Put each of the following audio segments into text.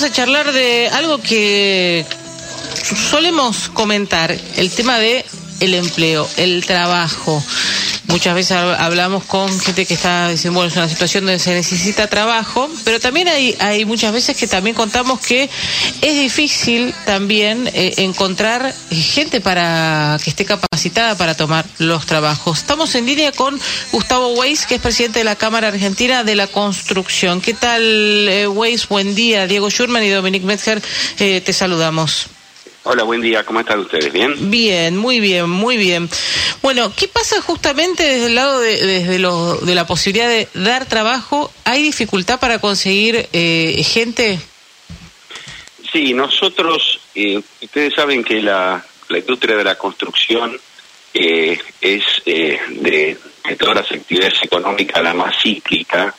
vamos a charlar de algo que solemos comentar, el tema de el empleo, el trabajo. Muchas veces hablamos con gente que está diciendo, bueno, es una situación donde se necesita trabajo, pero también hay, hay muchas veces que también contamos que es difícil también eh, encontrar gente para que esté capacitada para tomar los trabajos. Estamos en línea con Gustavo Weiss, que es presidente de la Cámara Argentina de la Construcción. ¿Qué tal, eh, Weiss? Buen día. Diego Schurman y Dominique Metzger, eh, te saludamos. Hola, buen día. ¿Cómo están ustedes? ¿Bien? Bien, muy bien, muy bien. Bueno, ¿qué pasa justamente desde el lado de, desde lo, de la posibilidad de dar trabajo? ¿Hay dificultad para conseguir eh, gente? Sí, nosotros, eh, ustedes saben que la, la, industria de la construcción eh, es de, de, todas las actividades económicas la más cíclica.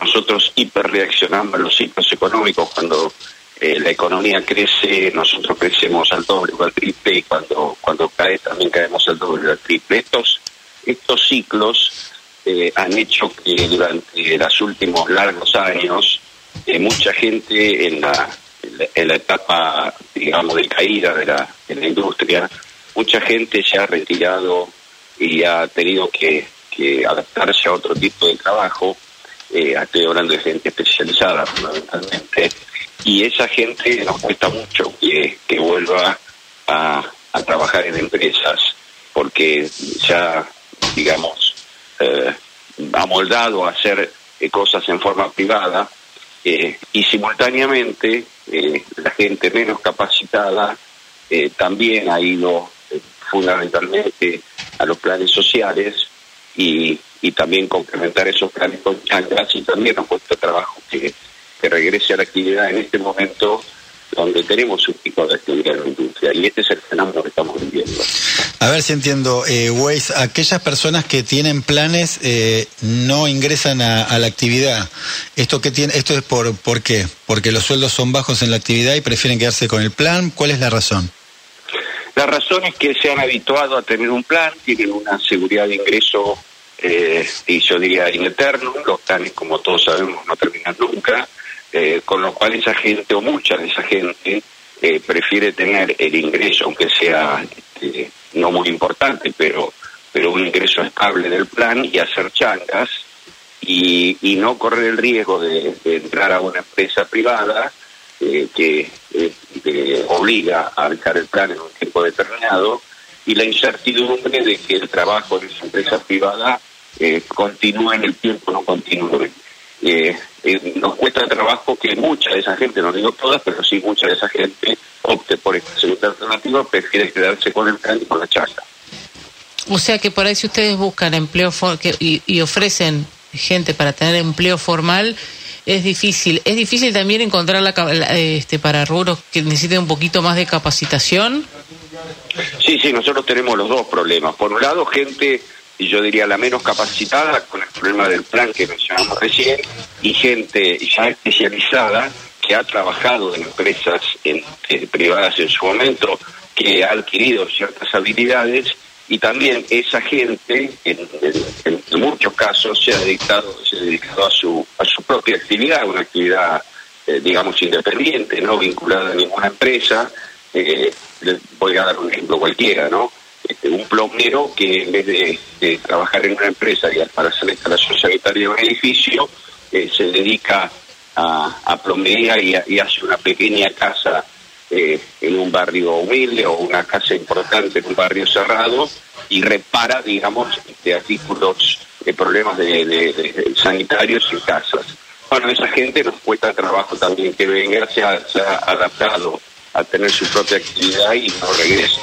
nosotros hiperreaccionamos a los ciclos económicos cuando eh, la economía crece, nosotros crecemos al doble o al triple y cuando, cuando cae también caemos al doble o al triple. Estos, estos ciclos eh, han hecho que durante los últimos largos años eh, mucha gente en la, en la, etapa, digamos, de caída de la, de la industria, mucha gente se ha retirado y ha tenido que, que adaptarse a otro tipo de trabajo. estoy hablando de gente especializada fundamentalmente y esa gente nos cuesta mucho que, vuelva a, trabajar en empresas porque ya, digamos, eh, ha moldado a hacer eh, cosas en forma privada eh, y simultáneamente eh, la gente menos capacitada también ha ido fundamentalmente a los planes sociales y, y también complementar esos planes con chanclas y también nos cuesta trabajo que que regrese a la actividad en este momento donde tenemos un pico de actividad en la industria y este es el fenómeno que estamos viviendo. A ver si entiendo, eh, Weiss, aquellas personas que tienen planes eh, no ingresan a, la actividad. ¿Esto que tiene, esto es por, por qué? ¿Porque los sueldos son bajos en la actividad y prefieren quedarse con el plan? ¿Cuál es la razón? La razón es que se han habituado a tener un plan, tienen una seguridad de ingreso eh, y yo diría in eterno, los planes como todos sabemos no terminan nunca, eh, con lo cual esa gente o mucha de esa gente eh, prefiere tener el ingreso, aunque sea este, no muy importante, pero, pero un ingreso estable del plan y hacer changas y, y no correr el riesgo de, entrar a una empresa privada eh, que obliga a dejar el plan en un tiempo determinado y la incertidumbre de que el trabajo en esa empresa privada continúe en el tiempo, no continúe. Eh, eh, nos cuesta trabajo que mucha de esa gente, no digo todas, pero sí mucha de esa gente opte por esta segunda alternativa, prefiere quedarse con el plan y con la charla. O sea que por ahí si ustedes buscan empleo y, y ofrecen gente para tener empleo formal, es difícil. Es difícil también encontrar la, este, para rubros que necesiten un poquito más de capacitación. Sí, sí, nosotros tenemos los dos problemas. Por un lado, gente y yo diría la menos capacitada con el problema del plan que mencionamos recién, y gente ya especializada que ha trabajado en empresas en, privadas en su momento, que ha adquirido ciertas habilidades y también esa gente en, muchos casos se ha dedicado se ha dedicado a su a su propia actividad una actividad eh, digamos independiente no vinculada a ninguna empresa. Eh, voy a dar un ejemplo cualquiera no este, un plomero que en vez de, trabajar en una empresa y para hacer la instalación sanitaria de un edificio, eh, se dedica a, a plomería y, hace una pequeña casa eh, en un barrio humilde o una casa importante en un barrio cerrado y repara, digamos, de artículos, de problemas de, sanitarios en casas. Bueno, esa gente nos cuesta trabajo también que venga, se ha adaptado a tener su propia actividad y no regrese.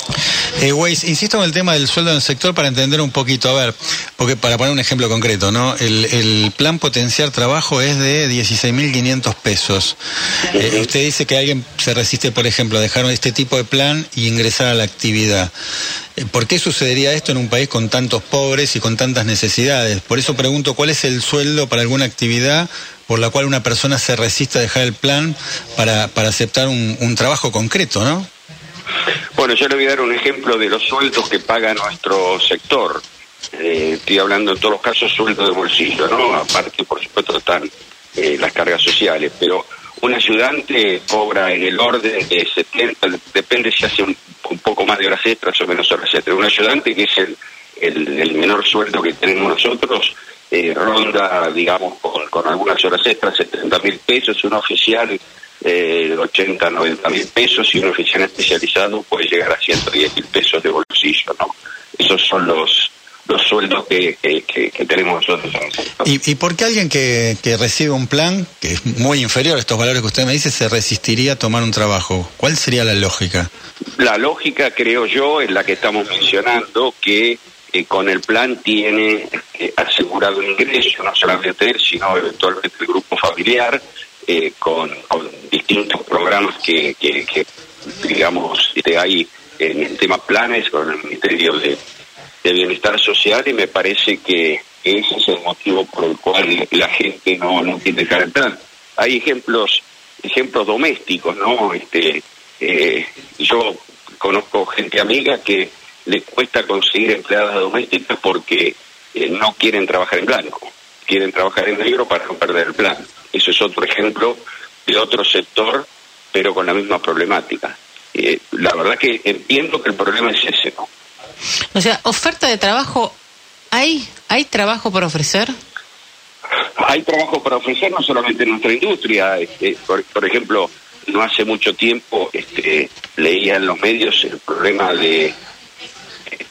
Eh, Weiss, insisto en el tema del sueldo en el sector para entender un poquito, a ver, porque para poner un ejemplo concreto, ¿no? El, el plan potenciar trabajo es de 16.500 pesos. Eh, usted dice que alguien se resiste, por ejemplo, a dejar este tipo de plan y ingresar a la actividad. Eh, ¿Por qué sucedería esto en un país con tantos pobres y con tantas necesidades? Por eso pregunto, ¿cuál es el sueldo para alguna actividad por la cual una persona se resiste a dejar el plan para, para aceptar un, un trabajo concreto, ¿no? Bueno, yo le voy a dar un ejemplo de los sueldos que paga nuestro sector. Eh, estoy hablando en todos los casos sueldo de bolsillo, ¿no? Aparte, por supuesto, están eh, las cargas sociales, pero un ayudante cobra en el orden de 70, depende si hace un, poco más de horas extras o menos horas extras. Un ayudante que es el, el, menor sueldo que tenemos nosotros, eh, ronda, digamos, con, con, algunas horas extras, 70 mil pesos, un oficial eh, 80, 90 mil pesos y un oficial especializado puede llegar a 110 mil pesos de bolsillo, ¿no? Esos son los los sueldos que, que, tenemos nosotros. ¿Y, ¿Y por qué alguien que, que recibe un plan que es muy inferior a estos valores que usted me dice se resistiría a tomar un trabajo? ¿Cuál sería la lógica? La lógica, creo yo, es la que estamos mencionando, que eh, con el plan tiene eh, asegurado un ingreso, no solamente él, sino eventualmente el grupo familiar, eh, con, distintos programas que, que, digamos, hay en el tema planes con el Ministerio de, Bienestar Social y me parece que ese es el motivo por el cual la gente no, no tiene que plan. Hay ejemplos ejemplos domésticos, ¿no? Este, yo conozco gente amiga que le cuesta conseguir empleadas domésticas porque eh, no quieren trabajar en blanco, quieren trabajar en negro para no perder el plan. Eso es otro ejemplo de otro sector, pero con la misma problemática. Eh, la verdad que entiendo que el problema es ese, ¿no? O sea, oferta de trabajo, ¿hay, ¿hay trabajo para ofrecer? Hay trabajo para ofrecer no solamente en nuestra industria, este, por, por, ejemplo, no hace mucho tiempo este, leía en los medios el problema de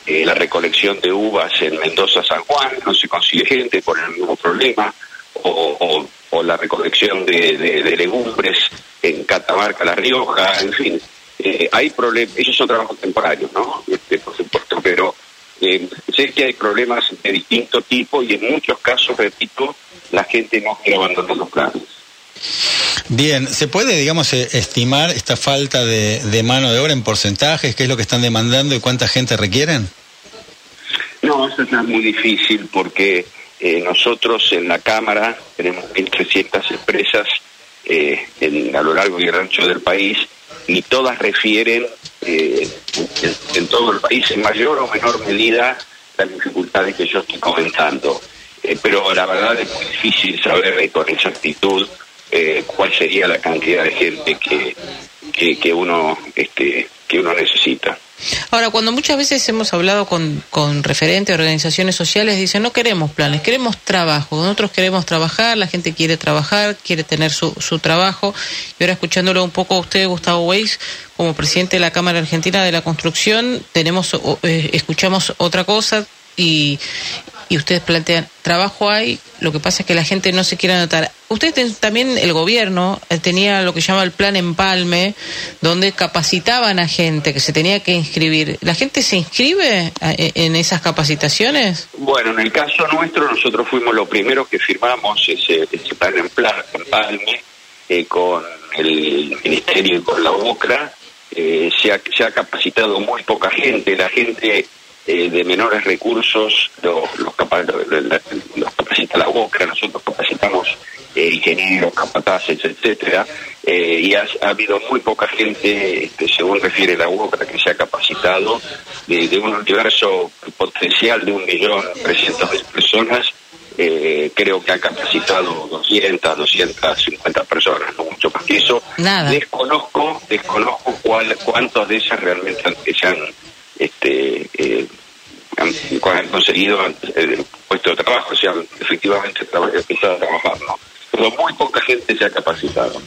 eh, la recolección de uvas en Mendoza, San Juan, no se consigue gente por el mismo problema, o, la recolección de, legumbres en Catamarca, La Rioja, en fin. Eh, hay problemas, esos son trabajos temporarios, ¿no? Este, por supuesto, pero eh, sé que hay problemas de distinto tipo y en muchos casos, repito, la gente no quiere abandonar los planes. Bien, ¿se puede, digamos, eh, estimar esta falta de, mano de obra en porcentajes? ¿Qué es lo que están demandando y cuánta gente requieren? No, eso es muy difícil porque eh, nosotros en la Cámara tenemos 1.300 empresas eh, a lo largo y ancho del país y todas refieren en, en, todo el país en mayor o menor medida las dificultades que yo estoy comentando. pero la verdad es muy difícil saber con exactitud eh, cuál sería la cantidad de gente que, que, uno este que uno necesita. Ahora, cuando muchas veces hemos hablado con, con referentes, organizaciones sociales, dicen no queremos planes, queremos trabajo. Nosotros queremos trabajar, la gente quiere trabajar, quiere tener su, su trabajo. Y ahora escuchándolo un poco a usted, Gustavo Weiss, como presidente de la Cámara Argentina de la Construcción, tenemos eh, escuchamos otra cosa y, y ustedes plantean, trabajo hay, lo que pasa es que la gente no se quiere anotar. Ustedes también, el gobierno, eh, tenía lo que llama el plan Empalme, donde capacitaban a gente que se tenía que inscribir. ¿La gente se inscribe eh, en esas capacitaciones? Bueno, en el caso nuestro, nosotros fuimos los primeros que firmamos ese, plan Empalme eh, con el Ministerio y con la UCRA. se, ha, se ha capacitado muy poca gente, la gente eh, de menores recursos los, los, capacita la UOCRA, nosotros capacitamos eh, ingenieros, capataces, etcétera, eh, y ha, habido muy poca gente, este, según refiere la UOCRA, que se ha capacitado de, un universo potencial de un millón trescientos mil personas, creo que ha capacitado 200, 250 personas, no mucho más que eso. Desconozco, desconozco cuál, cuántos de esas realmente se han este, eh, han, conseguido el puesto de trabajo, o sea, efectivamente empezado a trabajar, ¿no? Pero muy poca gente se ha capacitado.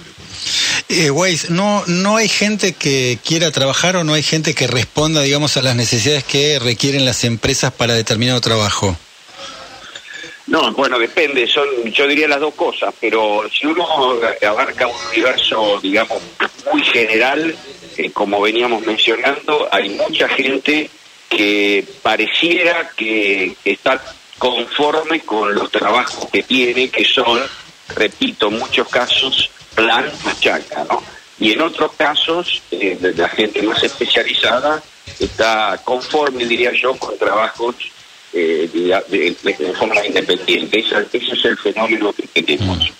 Eh, Weiss, ¿no, ¿no hay gente que quiera trabajar o no hay gente que responda, digamos, a las necesidades que requieren las empresas para determinado trabajo? No, bueno, depende, son, yo diría las dos cosas, pero si uno abarca un universo, digamos, muy general, como veníamos mencionando, hay mucha gente que pareciera que está conforme con los trabajos que tiene, que son, repito, en muchos casos, plan machaca, ¿no? Y en otros casos, eh, la gente más especializada está conforme, diría yo, con trabajos eh, de, forma independiente. Ese, ese es el fenómeno que tenemos.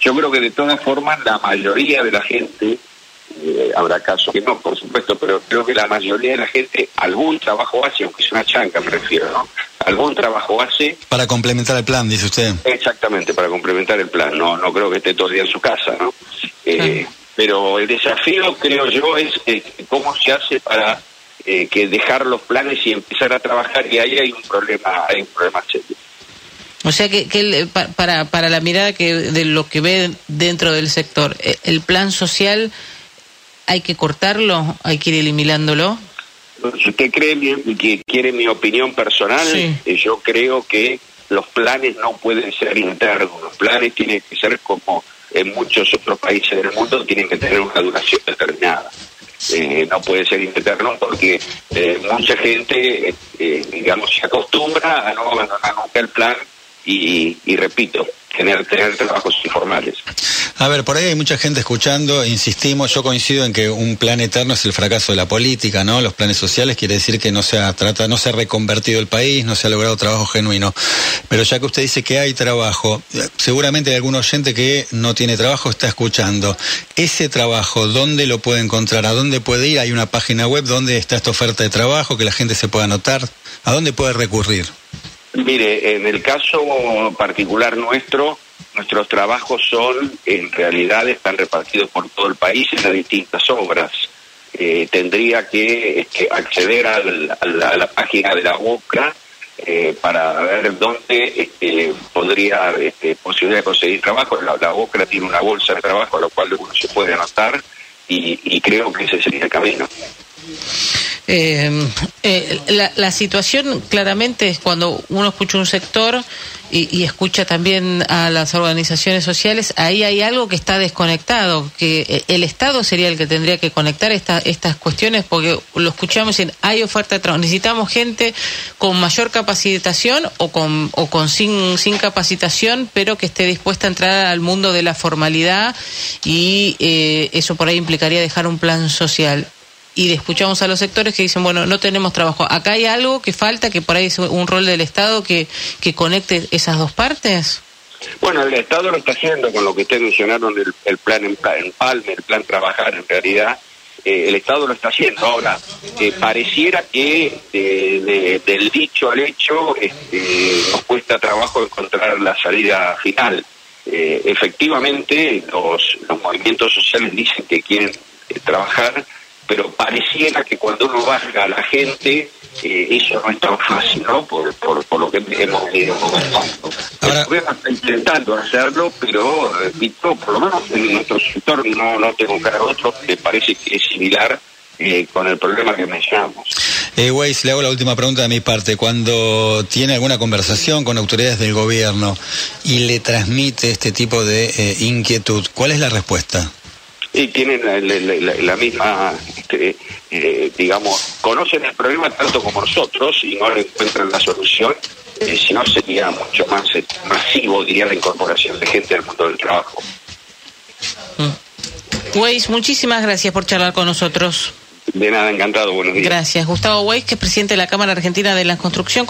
Yo creo que de todas formas la mayoría de la gente eh, habrá casos que no, por supuesto, pero creo que la mayoría de la gente algún trabajo hace, aunque sea una chanca, me refiero, ¿no? Algún trabajo hace. Para complementar el plan, dice usted. Exactamente, para complementar el plan. No, no creo que esté todo el día en su casa, ¿no? Eh, pero el desafío, creo yo, es eh, cómo se hace para eh, que dejar los planes y empezar a trabajar, y ahí hay un problema, hay un problema serio. O sea que, que para, para la mirada que de lo que ve dentro del sector, ¿el plan social hay que cortarlo? ¿Hay que ir eliminándolo? Si usted cree que quiere mi opinión personal, yo creo que los planes no pueden ser internos, los planes tienen que ser como en muchos otros países del mundo, tienen que tener una duración determinada. Eh, no puede ser interno porque eh, mucha gente, eh, digamos, se acostumbra a no abandonar nunca el plan y, y repito, tener, tener trabajos informales. A ver, por ahí hay mucha gente escuchando, insistimos, yo coincido en que un plan eterno es el fracaso de la política, ¿no? Los planes sociales quiere decir que no se ha trata, no se ha reconvertido el país, no se ha logrado trabajo genuino. Pero ya que usted dice que hay trabajo, seguramente hay algún oyente que no tiene trabajo está escuchando. Ese trabajo, ¿dónde lo puede encontrar? ¿A dónde puede ir? Hay una página web donde está esta oferta de trabajo que la gente se pueda anotar. ¿A dónde puede recurrir? Mire, en el caso particular nuestro, nuestros trabajos son, en realidad, están repartidos por todo el país en las distintas obras. Eh, tendría que, acceder a la, página de la UOCRA eh, para ver dónde este, podría, este, posibilidad de conseguir trabajo. La, la tiene una bolsa de trabajo a la cual uno se puede anotar y, y creo que ese sería el camino. Eh, eh, la, la, situación claramente es cuando uno escucha un sector y, escucha también a las organizaciones sociales, ahí hay algo que está desconectado, que eh, el Estado sería el que tendría que conectar esta, estas cuestiones, porque lo escuchamos en hay oferta de trabajo, necesitamos gente con mayor capacitación o con, o con sin, sin capacitación, pero que esté dispuesta a entrar al mundo de la formalidad y eh, eso por ahí implicaría dejar un plan social y escuchamos a los sectores que dicen, bueno, no tenemos trabajo. ¿Acá hay algo que falta, que por ahí es un rol del Estado que, que conecte esas dos partes? Bueno, el Estado lo está haciendo con lo que ustedes mencionaron, el, el plan en, Palme, el plan Trabajar, en realidad. Eh, el Estado lo está haciendo. Ahora, eh, pareciera que del dicho al hecho este, nos cuesta trabajo encontrar la salida final. Eh, efectivamente, los, los movimientos sociales dicen que quieren trabajar, pero pareciera que cuando uno baja a la gente, eh, eso no es tan fácil, ¿no? Por, por, por lo que hemos ido Ahora... está intentando hacerlo, pero, repito, por lo menos en nuestro sector no, no tengo cara otro que parece que es similar eh, con el problema que mencionamos. Eh, Weiss, le hago la última pregunta de mi parte. Cuando tiene alguna conversación con autoridades del gobierno y le transmite este tipo de eh, inquietud, ¿cuál es la respuesta? y tienen la, misma, este, eh, digamos, conocen el problema tanto como nosotros y no le encuentran la solución, eh, si no sería mucho más eh, masivo, diría, la incorporación de gente al mundo del trabajo. Mm. Weiss, muchísimas gracias por charlar con nosotros. De nada, encantado, buenos días. Gracias. Gustavo Weiss, que es presidente de la Cámara Argentina de la Construcción.